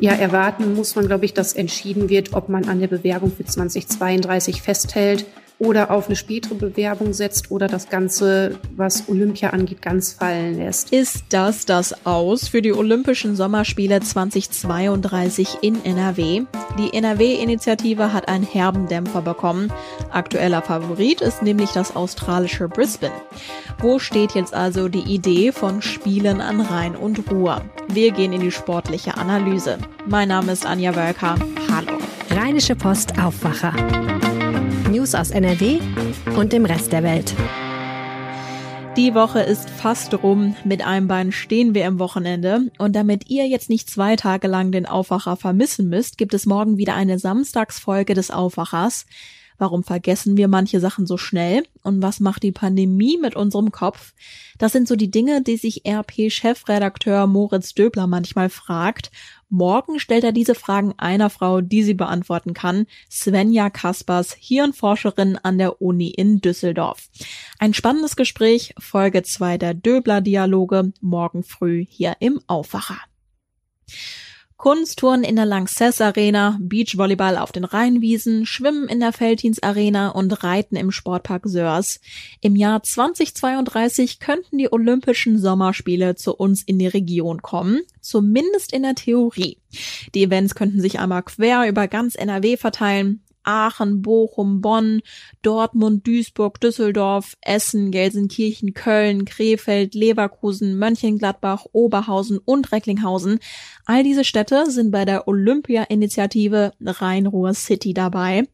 Ja, erwarten muss man, glaube ich, dass entschieden wird, ob man an der Bewerbung für 2032 festhält oder auf eine spätere Bewerbung setzt oder das Ganze, was Olympia angeht, ganz fallen lässt. Ist das das Aus für die Olympischen Sommerspiele 2032 in NRW? Die NRW-Initiative hat einen herben Dämpfer bekommen. Aktueller Favorit ist nämlich das australische Brisbane. Wo steht jetzt also die Idee von Spielen an Rhein und Ruhr? Wir gehen in die sportliche Analyse. Mein Name ist Anja Wölker. Hallo. Rheinische Post Aufwacher. News aus NRW und dem Rest der Welt. Die Woche ist fast rum. Mit einem Bein stehen wir im Wochenende. Und damit ihr jetzt nicht zwei Tage lang den Aufwacher vermissen müsst, gibt es morgen wieder eine Samstagsfolge des Aufwachers. Warum vergessen wir manche Sachen so schnell? Und was macht die Pandemie mit unserem Kopf? Das sind so die Dinge, die sich RP-Chefredakteur Moritz Döbler manchmal fragt. Morgen stellt er diese Fragen einer Frau, die sie beantworten kann, Svenja Kaspers, Hirnforscherin an der Uni in Düsseldorf. Ein spannendes Gespräch, Folge 2 der Döbler-Dialoge, morgen früh hier im Aufwacher. Kunsttouren in der Lanxess Arena, Beachvolleyball auf den Rheinwiesen, Schwimmen in der Feldins Arena und Reiten im Sportpark Sörs. Im Jahr 2032 könnten die Olympischen Sommerspiele zu uns in die Region kommen, zumindest in der Theorie. Die Events könnten sich einmal quer über ganz NRW verteilen. Aachen, Bochum, Bonn, Dortmund, Duisburg, Düsseldorf, Essen, Gelsenkirchen, Köln, Krefeld, Leverkusen, Mönchengladbach, Oberhausen und Recklinghausen. All diese Städte sind bei der Olympia-Initiative Rhein-Ruhr City dabei.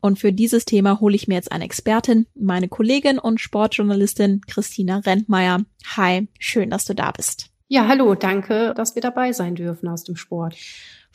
Und für dieses Thema hole ich mir jetzt eine Expertin, meine Kollegin und Sportjournalistin Christina Rentmeier. Hi, schön, dass du da bist. Ja, hallo, danke, dass wir dabei sein dürfen aus dem Sport.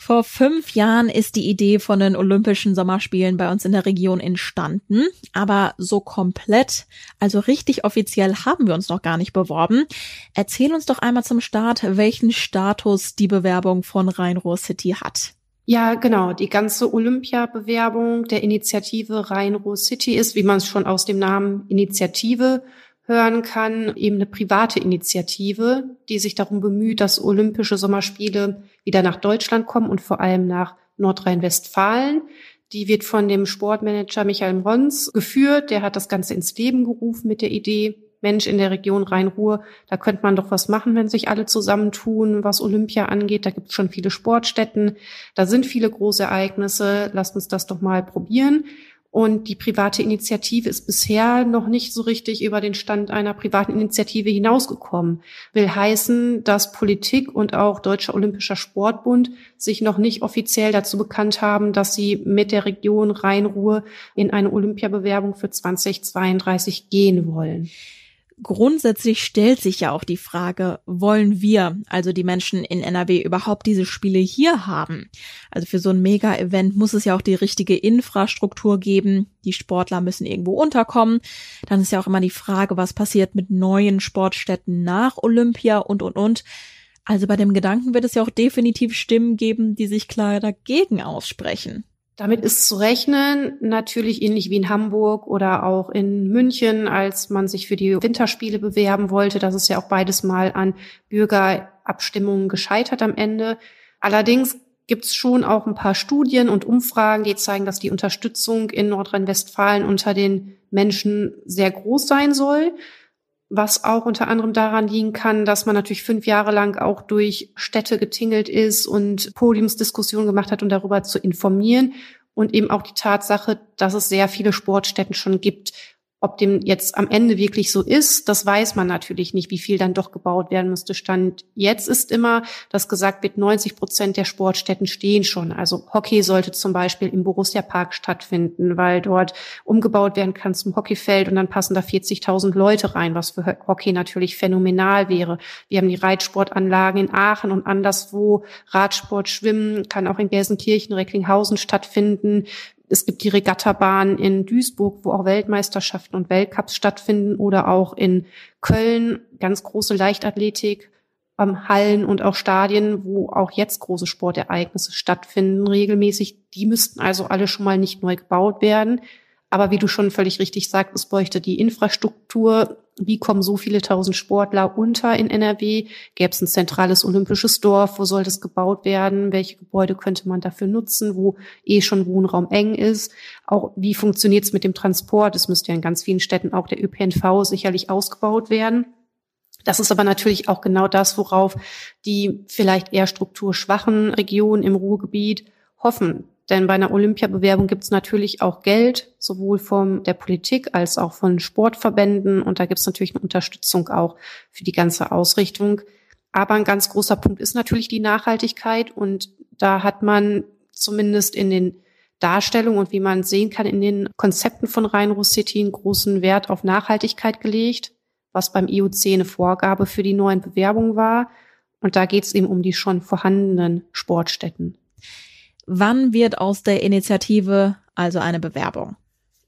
Vor fünf Jahren ist die Idee von den Olympischen Sommerspielen bei uns in der Region entstanden, aber so komplett, also richtig offiziell haben wir uns noch gar nicht beworben. Erzähl uns doch einmal zum Start, welchen Status die Bewerbung von Rhein-Ruhr City hat. Ja, genau. Die ganze Olympia-Bewerbung der Initiative Rhein-Ruhr City ist, wie man es schon aus dem Namen Initiative hören kann, eben eine private Initiative, die sich darum bemüht, dass Olympische Sommerspiele wieder nach Deutschland kommen und vor allem nach Nordrhein-Westfalen. Die wird von dem Sportmanager Michael Rons geführt. Der hat das Ganze ins Leben gerufen mit der Idee, Mensch, in der Region Rhein-Ruhr, da könnte man doch was machen, wenn sich alle zusammentun, was Olympia angeht. Da gibt es schon viele Sportstätten, da sind viele große Ereignisse. Lasst uns das doch mal probieren. Und die private Initiative ist bisher noch nicht so richtig über den Stand einer privaten Initiative hinausgekommen. Will heißen, dass Politik und auch Deutscher Olympischer Sportbund sich noch nicht offiziell dazu bekannt haben, dass sie mit der Region Rhein-Ruhr in eine Olympiabewerbung für 2032 gehen wollen grundsätzlich stellt sich ja auch die Frage, wollen wir, also die Menschen in NRW, überhaupt diese Spiele hier haben? Also für so ein Mega-Event muss es ja auch die richtige Infrastruktur geben. Die Sportler müssen irgendwo unterkommen. Dann ist ja auch immer die Frage, was passiert mit neuen Sportstätten nach Olympia und, und, und. Also bei dem Gedanken wird es ja auch definitiv Stimmen geben, die sich klar dagegen aussprechen. Damit ist zu rechnen, natürlich ähnlich wie in Hamburg oder auch in München, als man sich für die Winterspiele bewerben wollte. Das ist ja auch beides mal an Bürgerabstimmungen gescheitert am Ende. Allerdings gibt es schon auch ein paar Studien und Umfragen, die zeigen, dass die Unterstützung in Nordrhein-Westfalen unter den Menschen sehr groß sein soll was auch unter anderem daran liegen kann, dass man natürlich fünf Jahre lang auch durch Städte getingelt ist und Podiumsdiskussionen gemacht hat, um darüber zu informieren. Und eben auch die Tatsache, dass es sehr viele Sportstätten schon gibt, ob dem jetzt am Ende wirklich so ist, das weiß man natürlich nicht, wie viel dann doch gebaut werden müsste. Stand jetzt ist immer, dass gesagt wird, 90 Prozent der Sportstätten stehen schon. Also Hockey sollte zum Beispiel im Borussia Park stattfinden, weil dort umgebaut werden kann zum Hockeyfeld und dann passen da 40.000 Leute rein, was für Hockey natürlich phänomenal wäre. Wir haben die Reitsportanlagen in Aachen und anderswo. Radsport, Schwimmen kann auch in Gelsenkirchen, Recklinghausen stattfinden. Es gibt die Regattabahn in Duisburg, wo auch Weltmeisterschaften und Weltcups stattfinden oder auch in Köln ganz große Leichtathletik, ähm, Hallen und auch Stadien, wo auch jetzt große Sportereignisse stattfinden regelmäßig. Die müssten also alle schon mal nicht neu gebaut werden. Aber wie du schon völlig richtig sagst, es bräuchte die Infrastruktur. Wie kommen so viele tausend Sportler unter in NRW? Gäbe es ein zentrales olympisches Dorf? Wo soll das gebaut werden? Welche Gebäude könnte man dafür nutzen, wo eh schon Wohnraum eng ist? Auch wie funktioniert es mit dem Transport? Es müsste ja in ganz vielen Städten auch der ÖPNV sicherlich ausgebaut werden. Das ist aber natürlich auch genau das, worauf die vielleicht eher strukturschwachen Regionen im Ruhrgebiet hoffen. Denn bei einer Olympiabewerbung gibt es natürlich auch Geld, sowohl von der Politik als auch von Sportverbänden. Und da gibt es natürlich eine Unterstützung auch für die ganze Ausrichtung. Aber ein ganz großer Punkt ist natürlich die Nachhaltigkeit. Und da hat man zumindest in den Darstellungen und wie man sehen kann in den Konzepten von Rhein-Ruhr City einen großen Wert auf Nachhaltigkeit gelegt was beim IOC eine Vorgabe für die neuen Bewerbungen war. Und da geht es eben um die schon vorhandenen Sportstätten. Wann wird aus der Initiative also eine Bewerbung?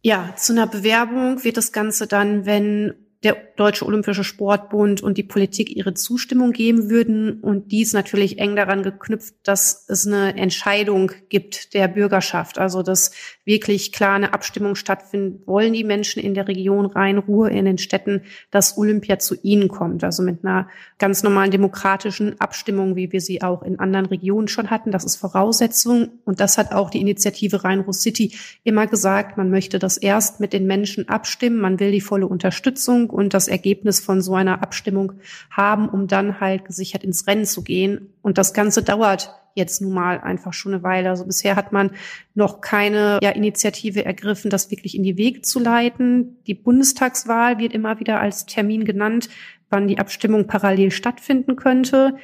Ja, zu einer Bewerbung wird das Ganze dann, wenn der Deutsche Olympische Sportbund und die Politik ihre Zustimmung geben würden. Und dies natürlich eng daran geknüpft, dass es eine Entscheidung gibt der Bürgerschaft. Also, dass wirklich klar eine Abstimmung stattfindet. Wollen die Menschen in der Region Rhein-Ruhr in den Städten, dass Olympia zu ihnen kommt? Also mit einer ganz normalen demokratischen Abstimmung, wie wir sie auch in anderen Regionen schon hatten. Das ist Voraussetzung. Und das hat auch die Initiative Rhein-Ruhr City immer gesagt. Man möchte das erst mit den Menschen abstimmen. Man will die volle Unterstützung und das Ergebnis von so einer Abstimmung haben, um dann halt gesichert ins Rennen zu gehen. Und das Ganze dauert jetzt nun mal einfach schon eine Weile. Also bisher hat man noch keine ja, Initiative ergriffen, das wirklich in die Wege zu leiten. Die Bundestagswahl wird immer wieder als Termin genannt, wann die Abstimmung parallel stattfinden könnte.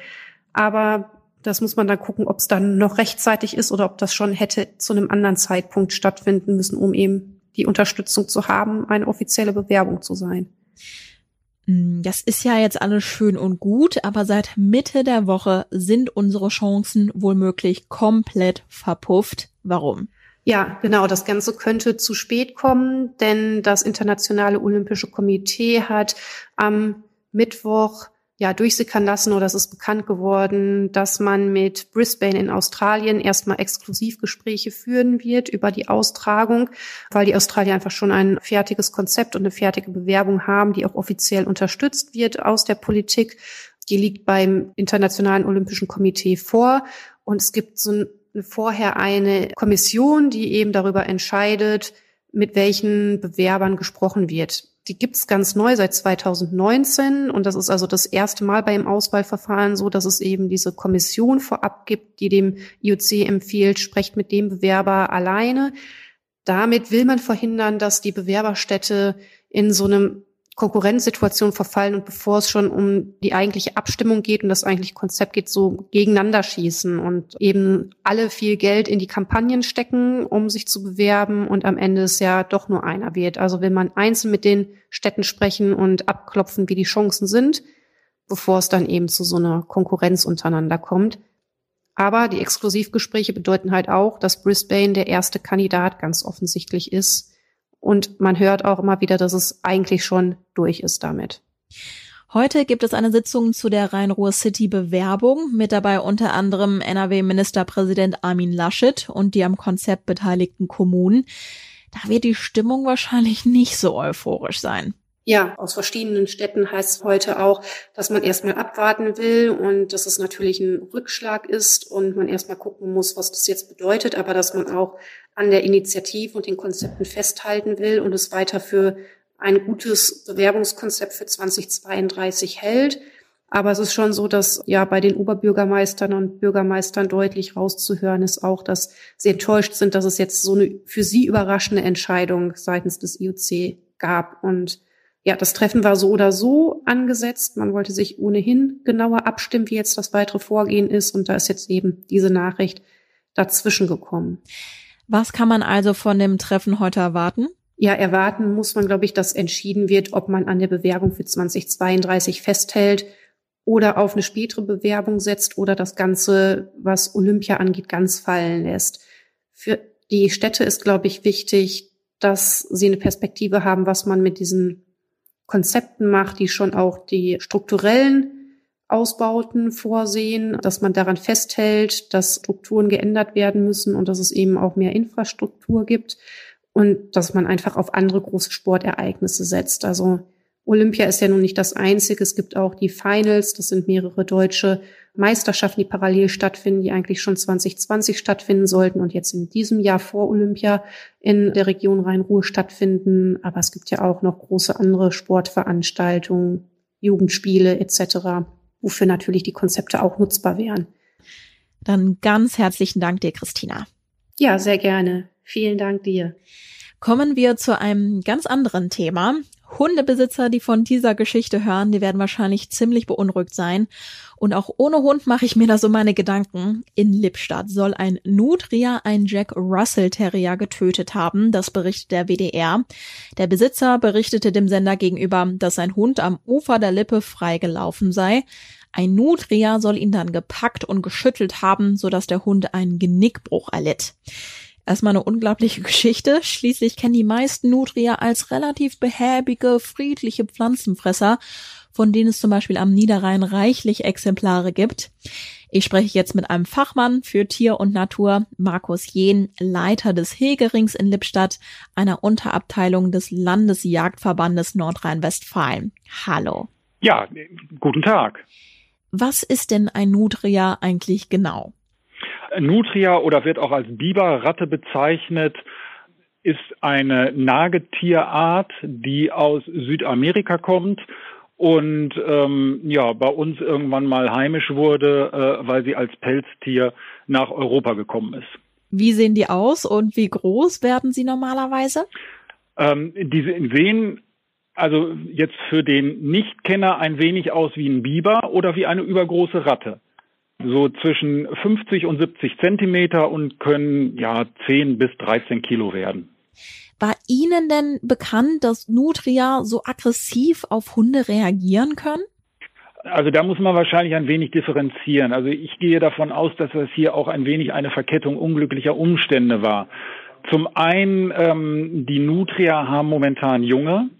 Aber das muss man dann gucken, ob es dann noch rechtzeitig ist oder ob das schon hätte zu einem anderen Zeitpunkt stattfinden müssen, um eben die Unterstützung zu haben, eine offizielle Bewerbung zu sein. Hm, das ist ja jetzt alles schön und gut, aber seit Mitte der Woche sind unsere Chancen wohlmöglich komplett verpufft. Warum? Ja, genau. Das Ganze könnte zu spät kommen, denn das Internationale Olympische Komitee hat am Mittwoch ja durchsickern lassen oder es ist bekannt geworden, dass man mit Brisbane in Australien erstmal Exklusivgespräche führen wird über die Austragung, weil die Australier einfach schon ein fertiges Konzept und eine fertige Bewerbung haben, die auch offiziell unterstützt wird aus der Politik. Die liegt beim Internationalen Olympischen Komitee vor und es gibt so vorher eine Kommission, die eben darüber entscheidet, mit welchen Bewerbern gesprochen wird. Die gibt's ganz neu seit 2019 und das ist also das erste Mal beim Auswahlverfahren so, dass es eben diese Kommission vorab gibt, die dem IOC empfiehlt, sprecht mit dem Bewerber alleine. Damit will man verhindern, dass die Bewerberstätte in so einem Konkurrenzsituation verfallen und bevor es schon um die eigentliche Abstimmung geht und das eigentliche Konzept geht, so gegeneinander schießen und eben alle viel Geld in die Kampagnen stecken, um sich zu bewerben und am Ende es ja doch nur einer wird. Also will man einzeln mit den Städten sprechen und abklopfen, wie die Chancen sind, bevor es dann eben zu so einer Konkurrenz untereinander kommt. Aber die Exklusivgespräche bedeuten halt auch, dass Brisbane der erste Kandidat ganz offensichtlich ist, und man hört auch immer wieder, dass es eigentlich schon durch ist damit. Heute gibt es eine Sitzung zu der Rhein-Ruhr City Bewerbung, mit dabei unter anderem NRW-Ministerpräsident Armin Laschet und die am Konzept beteiligten Kommunen. Da wird die Stimmung wahrscheinlich nicht so euphorisch sein. Ja, aus verschiedenen Städten heißt es heute auch, dass man erstmal abwarten will und dass es natürlich ein Rückschlag ist und man erstmal gucken muss, was das jetzt bedeutet, aber dass man auch an der Initiative und den Konzepten festhalten will und es weiter für ein gutes Bewerbungskonzept für 2032 hält. Aber es ist schon so, dass ja bei den Oberbürgermeistern und Bürgermeistern deutlich rauszuhören ist auch, dass sie enttäuscht sind, dass es jetzt so eine für sie überraschende Entscheidung seitens des IOC gab. Und ja, das Treffen war so oder so angesetzt. Man wollte sich ohnehin genauer abstimmen, wie jetzt das weitere Vorgehen ist. Und da ist jetzt eben diese Nachricht dazwischen gekommen. Was kann man also von dem Treffen heute erwarten? Ja, erwarten muss man, glaube ich, dass entschieden wird, ob man an der Bewerbung für 2032 festhält oder auf eine spätere Bewerbung setzt oder das Ganze, was Olympia angeht, ganz fallen lässt. Für die Städte ist, glaube ich, wichtig, dass sie eine Perspektive haben, was man mit diesen Konzepten macht, die schon auch die strukturellen Ausbauten vorsehen, dass man daran festhält, dass Strukturen geändert werden müssen und dass es eben auch mehr Infrastruktur gibt und dass man einfach auf andere große Sportereignisse setzt. Also Olympia ist ja nun nicht das einzige. Es gibt auch die Finals. Das sind mehrere deutsche Meisterschaften, die parallel stattfinden, die eigentlich schon 2020 stattfinden sollten und jetzt in diesem Jahr vor Olympia in der Region Rhein-Ruhr stattfinden. Aber es gibt ja auch noch große andere Sportveranstaltungen, Jugendspiele etc., wofür natürlich die Konzepte auch nutzbar wären. Dann ganz herzlichen Dank dir, Christina. Ja, sehr gerne. Vielen Dank dir. Kommen wir zu einem ganz anderen Thema. Hundebesitzer, die von dieser Geschichte hören, die werden wahrscheinlich ziemlich beunruhigt sein. Und auch ohne Hund mache ich mir da so meine Gedanken. In Lippstadt soll ein Nutria ein Jack Russell Terrier getötet haben, das berichtet der WDR. Der Besitzer berichtete dem Sender gegenüber, dass sein Hund am Ufer der Lippe freigelaufen sei. Ein Nutria soll ihn dann gepackt und geschüttelt haben, sodass der Hund einen Genickbruch erlitt. Erstmal eine unglaubliche Geschichte. Schließlich kennen die meisten Nutria als relativ behäbige, friedliche Pflanzenfresser, von denen es zum Beispiel am Niederrhein reichlich Exemplare gibt. Ich spreche jetzt mit einem Fachmann für Tier und Natur, Markus Jehn, Leiter des Hegerings in Lippstadt, einer Unterabteilung des Landesjagdverbandes Nordrhein-Westfalen. Hallo. Ja, guten Tag. Was ist denn ein Nutria eigentlich genau? Nutria oder wird auch als Biberratte bezeichnet, ist eine Nagetierart, die aus Südamerika kommt und ähm, ja bei uns irgendwann mal heimisch wurde, äh, weil sie als Pelztier nach Europa gekommen ist. Wie sehen die aus und wie groß werden sie normalerweise? Ähm, diese sehen also jetzt für den Nichtkenner ein wenig aus wie ein Biber oder wie eine übergroße Ratte so zwischen 50 und 70 Zentimeter und können ja 10 bis 13 Kilo werden. War Ihnen denn bekannt, dass Nutria so aggressiv auf Hunde reagieren können? Also da muss man wahrscheinlich ein wenig differenzieren. Also ich gehe davon aus, dass das hier auch ein wenig eine Verkettung unglücklicher Umstände war. Zum einen, ähm, die Nutria haben momentan Junge.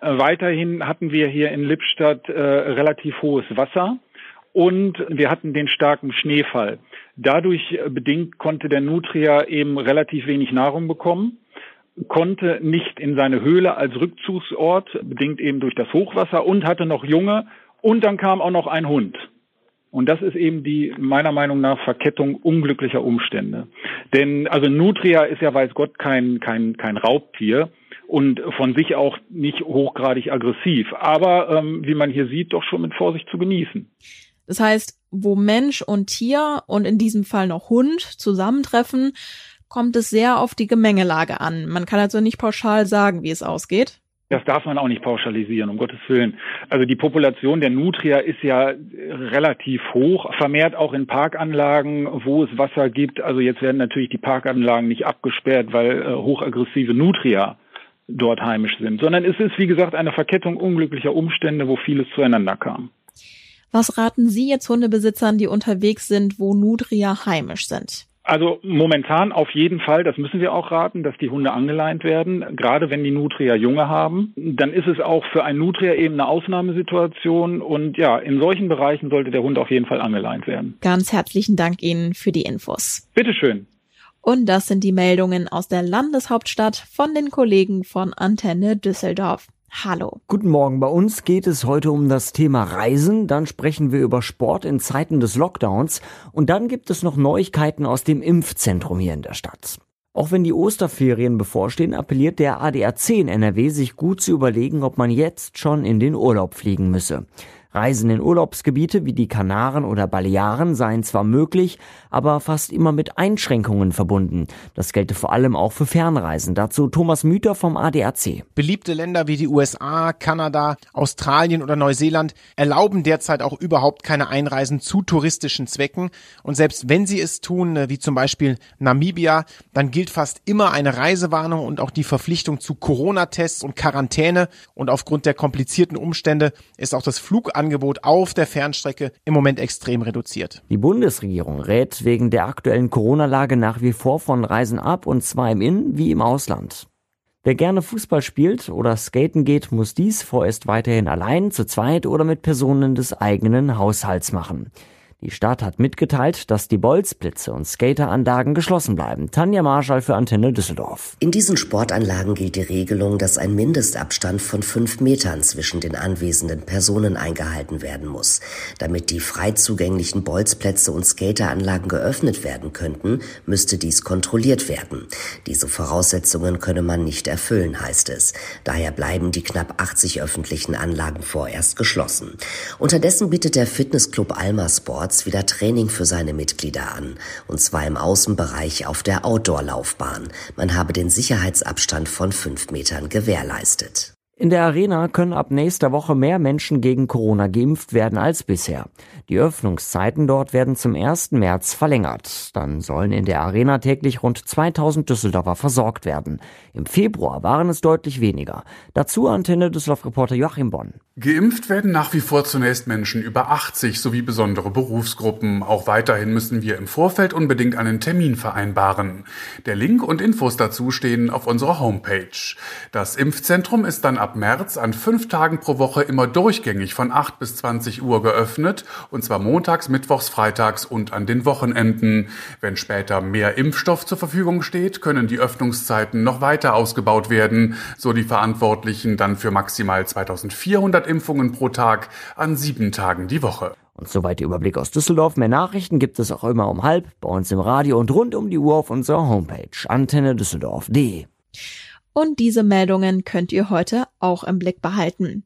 Äh, weiterhin hatten wir hier in Lippstadt äh, relativ hohes Wasser und wir hatten den starken Schneefall. Dadurch bedingt konnte der Nutria eben relativ wenig Nahrung bekommen, konnte nicht in seine Höhle als Rückzugsort, bedingt eben durch das Hochwasser und hatte noch Junge und dann kam auch noch ein Hund. Und das ist eben die meiner Meinung nach Verkettung unglücklicher Umstände. Denn also Nutria ist ja weiß Gott kein kein kein Raubtier und von sich auch nicht hochgradig aggressiv, aber ähm, wie man hier sieht, doch schon mit Vorsicht zu genießen. Das heißt, wo Mensch und Tier und in diesem Fall noch Hund zusammentreffen, kommt es sehr auf die Gemengelage an. Man kann also nicht pauschal sagen, wie es ausgeht. Das darf man auch nicht pauschalisieren, um Gottes Willen. Also die Population der Nutria ist ja relativ hoch, vermehrt auch in Parkanlagen, wo es Wasser gibt. Also jetzt werden natürlich die Parkanlagen nicht abgesperrt, weil äh, hochaggressive Nutria dort heimisch sind, sondern es ist, wie gesagt, eine Verkettung unglücklicher Umstände, wo vieles zueinander kam. Was raten Sie jetzt Hundebesitzern, die unterwegs sind, wo Nutria heimisch sind? Also momentan auf jeden Fall, das müssen wir auch raten, dass die Hunde angeleint werden, gerade wenn die Nutria Junge haben. Dann ist es auch für ein Nutria eben eine Ausnahmesituation und ja, in solchen Bereichen sollte der Hund auf jeden Fall angeleint werden. Ganz herzlichen Dank Ihnen für die Infos. Bitteschön. Und das sind die Meldungen aus der Landeshauptstadt von den Kollegen von Antenne Düsseldorf. Hallo. Guten Morgen. Bei uns geht es heute um das Thema Reisen. Dann sprechen wir über Sport in Zeiten des Lockdowns. Und dann gibt es noch Neuigkeiten aus dem Impfzentrum hier in der Stadt. Auch wenn die Osterferien bevorstehen, appelliert der ADAC in NRW, sich gut zu überlegen, ob man jetzt schon in den Urlaub fliegen müsse. Reisen in Urlaubsgebiete wie die Kanaren oder Balearen seien zwar möglich, aber fast immer mit Einschränkungen verbunden. Das gelte vor allem auch für Fernreisen. Dazu Thomas Müter vom ADAC. Beliebte Länder wie die USA, Kanada, Australien oder Neuseeland erlauben derzeit auch überhaupt keine Einreisen zu touristischen Zwecken. Und selbst wenn sie es tun, wie zum Beispiel Namibia, dann gilt fast immer eine Reisewarnung und auch die Verpflichtung zu Corona-Tests und Quarantäne. Und aufgrund der komplizierten Umstände ist auch das Flugangebot Angebot auf der Fernstrecke im Moment extrem reduziert. Die Bundesregierung rät wegen der aktuellen Corona-Lage nach wie vor von Reisen ab und zwar im In- wie im Ausland. Wer gerne Fußball spielt oder skaten geht, muss dies vorerst weiterhin allein, zu zweit oder mit Personen des eigenen Haushalts machen. Die Stadt hat mitgeteilt, dass die Bolzplätze und Skateranlagen geschlossen bleiben. Tanja Marschall für Antenne Düsseldorf. In diesen Sportanlagen gilt die Regelung, dass ein Mindestabstand von fünf Metern zwischen den anwesenden Personen eingehalten werden muss. Damit die frei zugänglichen Bolzplätze und Skateranlagen geöffnet werden könnten, müsste dies kontrolliert werden. Diese Voraussetzungen könne man nicht erfüllen, heißt es. Daher bleiben die knapp 80 öffentlichen Anlagen vorerst geschlossen. Unterdessen bietet der Fitnessclub Alma Sports Platz wieder Training für seine Mitglieder an, und zwar im Außenbereich auf der Outdoor-Laufbahn. Man habe den Sicherheitsabstand von fünf Metern gewährleistet. In der Arena können ab nächster Woche mehr Menschen gegen Corona geimpft werden als bisher. Die Öffnungszeiten dort werden zum 1. März verlängert. Dann sollen in der Arena täglich rund 2000 Düsseldorfer versorgt werden. Im Februar waren es deutlich weniger. Dazu Antenne Düsseldorf-Reporter Joachim Bonn. Geimpft werden nach wie vor zunächst Menschen über 80 sowie besondere Berufsgruppen. Auch weiterhin müssen wir im Vorfeld unbedingt einen Termin vereinbaren. Der Link und Infos dazu stehen auf unserer Homepage. Das Impfzentrum ist dann ab März an fünf Tagen pro Woche immer durchgängig von 8 bis 20 Uhr geöffnet, und zwar montags, mittwochs, freitags und an den Wochenenden. Wenn später mehr Impfstoff zur Verfügung steht, können die Öffnungszeiten noch weiter ausgebaut werden, so die Verantwortlichen dann für maximal 2400 100 Impfungen pro Tag an sieben Tagen die Woche. Und soweit der Überblick aus Düsseldorf. Mehr Nachrichten gibt es auch immer um halb bei uns im Radio und rund um die Uhr auf unserer Homepage antenne düsseldorf.de. Und diese Meldungen könnt ihr heute auch im Blick behalten.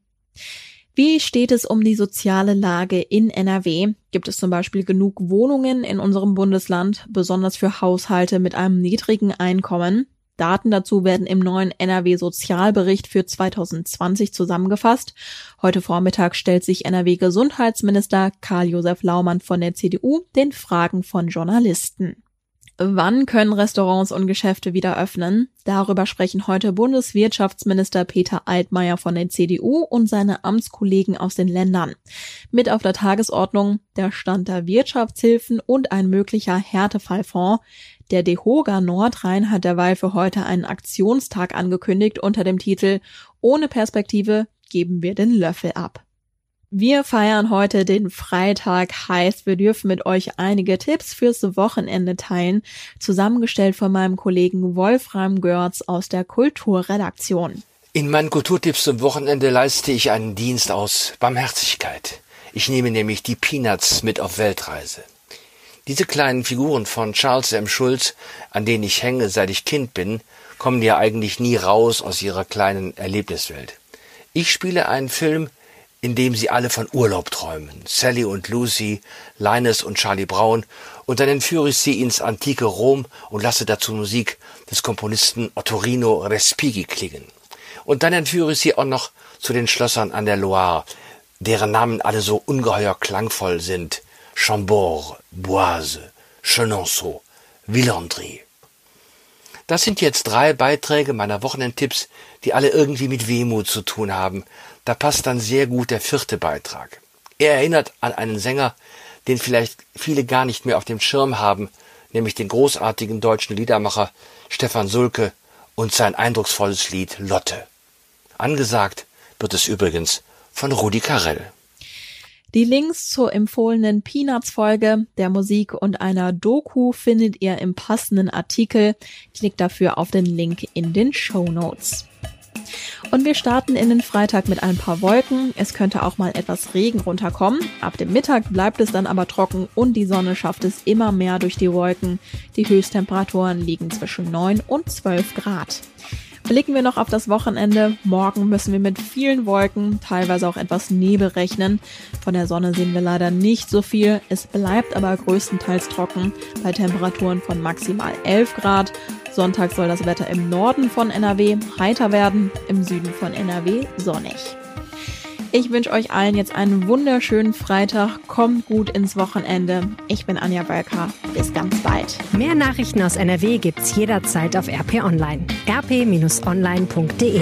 Wie steht es um die soziale Lage in NRW? Gibt es zum Beispiel genug Wohnungen in unserem Bundesland, besonders für Haushalte mit einem niedrigen Einkommen? Daten dazu werden im neuen NRW-Sozialbericht für 2020 zusammengefasst. Heute Vormittag stellt sich NRW-Gesundheitsminister Karl-Josef Laumann von der CDU den Fragen von Journalisten. Wann können Restaurants und Geschäfte wieder öffnen? Darüber sprechen heute Bundeswirtschaftsminister Peter Altmaier von der CDU und seine Amtskollegen aus den Ländern. Mit auf der Tagesordnung der Stand der Wirtschaftshilfen und ein möglicher Härtefallfonds. Der DeHoga Nordrhein hat derweil für heute einen Aktionstag angekündigt unter dem Titel Ohne Perspektive geben wir den Löffel ab. Wir feiern heute den Freitag, heißt, wir dürfen mit euch einige Tipps fürs Wochenende teilen, zusammengestellt von meinem Kollegen Wolfram Görz aus der Kulturredaktion. In meinen Kulturtipps zum Wochenende leiste ich einen Dienst aus Barmherzigkeit. Ich nehme nämlich die Peanuts mit auf Weltreise. Diese kleinen Figuren von Charles M. Schulz, an denen ich hänge, seit ich Kind bin, kommen ja eigentlich nie raus aus ihrer kleinen Erlebniswelt. Ich spiele einen Film, in dem sie alle von Urlaub träumen. Sally und Lucy, Linus und Charlie Brown. Und dann entführe ich sie ins antike Rom und lasse dazu Musik des Komponisten Ottorino Respighi klingen. Und dann entführe ich sie auch noch zu den Schlössern an der Loire, deren Namen alle so ungeheuer klangvoll sind. Chambord, Boise, Chenonceau, Villandry. Das sind jetzt drei Beiträge meiner Wochenendtipps, die alle irgendwie mit Wehmut zu tun haben, da passt dann sehr gut der vierte Beitrag. Er erinnert an einen Sänger, den vielleicht viele gar nicht mehr auf dem Schirm haben, nämlich den großartigen deutschen Liedermacher Stefan Sulke und sein eindrucksvolles Lied Lotte. Angesagt wird es übrigens von Rudi Carell. Die Links zur empfohlenen Peanuts-Folge, der Musik und einer Doku findet ihr im passenden Artikel. Klickt dafür auf den Link in den Show Notes. Und wir starten in den Freitag mit ein paar Wolken. Es könnte auch mal etwas Regen runterkommen. Ab dem Mittag bleibt es dann aber trocken und die Sonne schafft es immer mehr durch die Wolken. Die Höchsttemperaturen liegen zwischen 9 und 12 Grad. Blicken wir noch auf das Wochenende. Morgen müssen wir mit vielen Wolken, teilweise auch etwas Nebel rechnen. Von der Sonne sehen wir leider nicht so viel. Es bleibt aber größtenteils trocken bei Temperaturen von maximal 11 Grad. Sonntag soll das Wetter im Norden von NRW heiter werden, im Süden von NRW sonnig. Ich wünsche euch allen jetzt einen wunderschönen Freitag. Kommt gut ins Wochenende. Ich bin Anja Balka. Bis ganz bald. Mehr Nachrichten aus NRW gibt's jederzeit auf RP Online. rp-online.de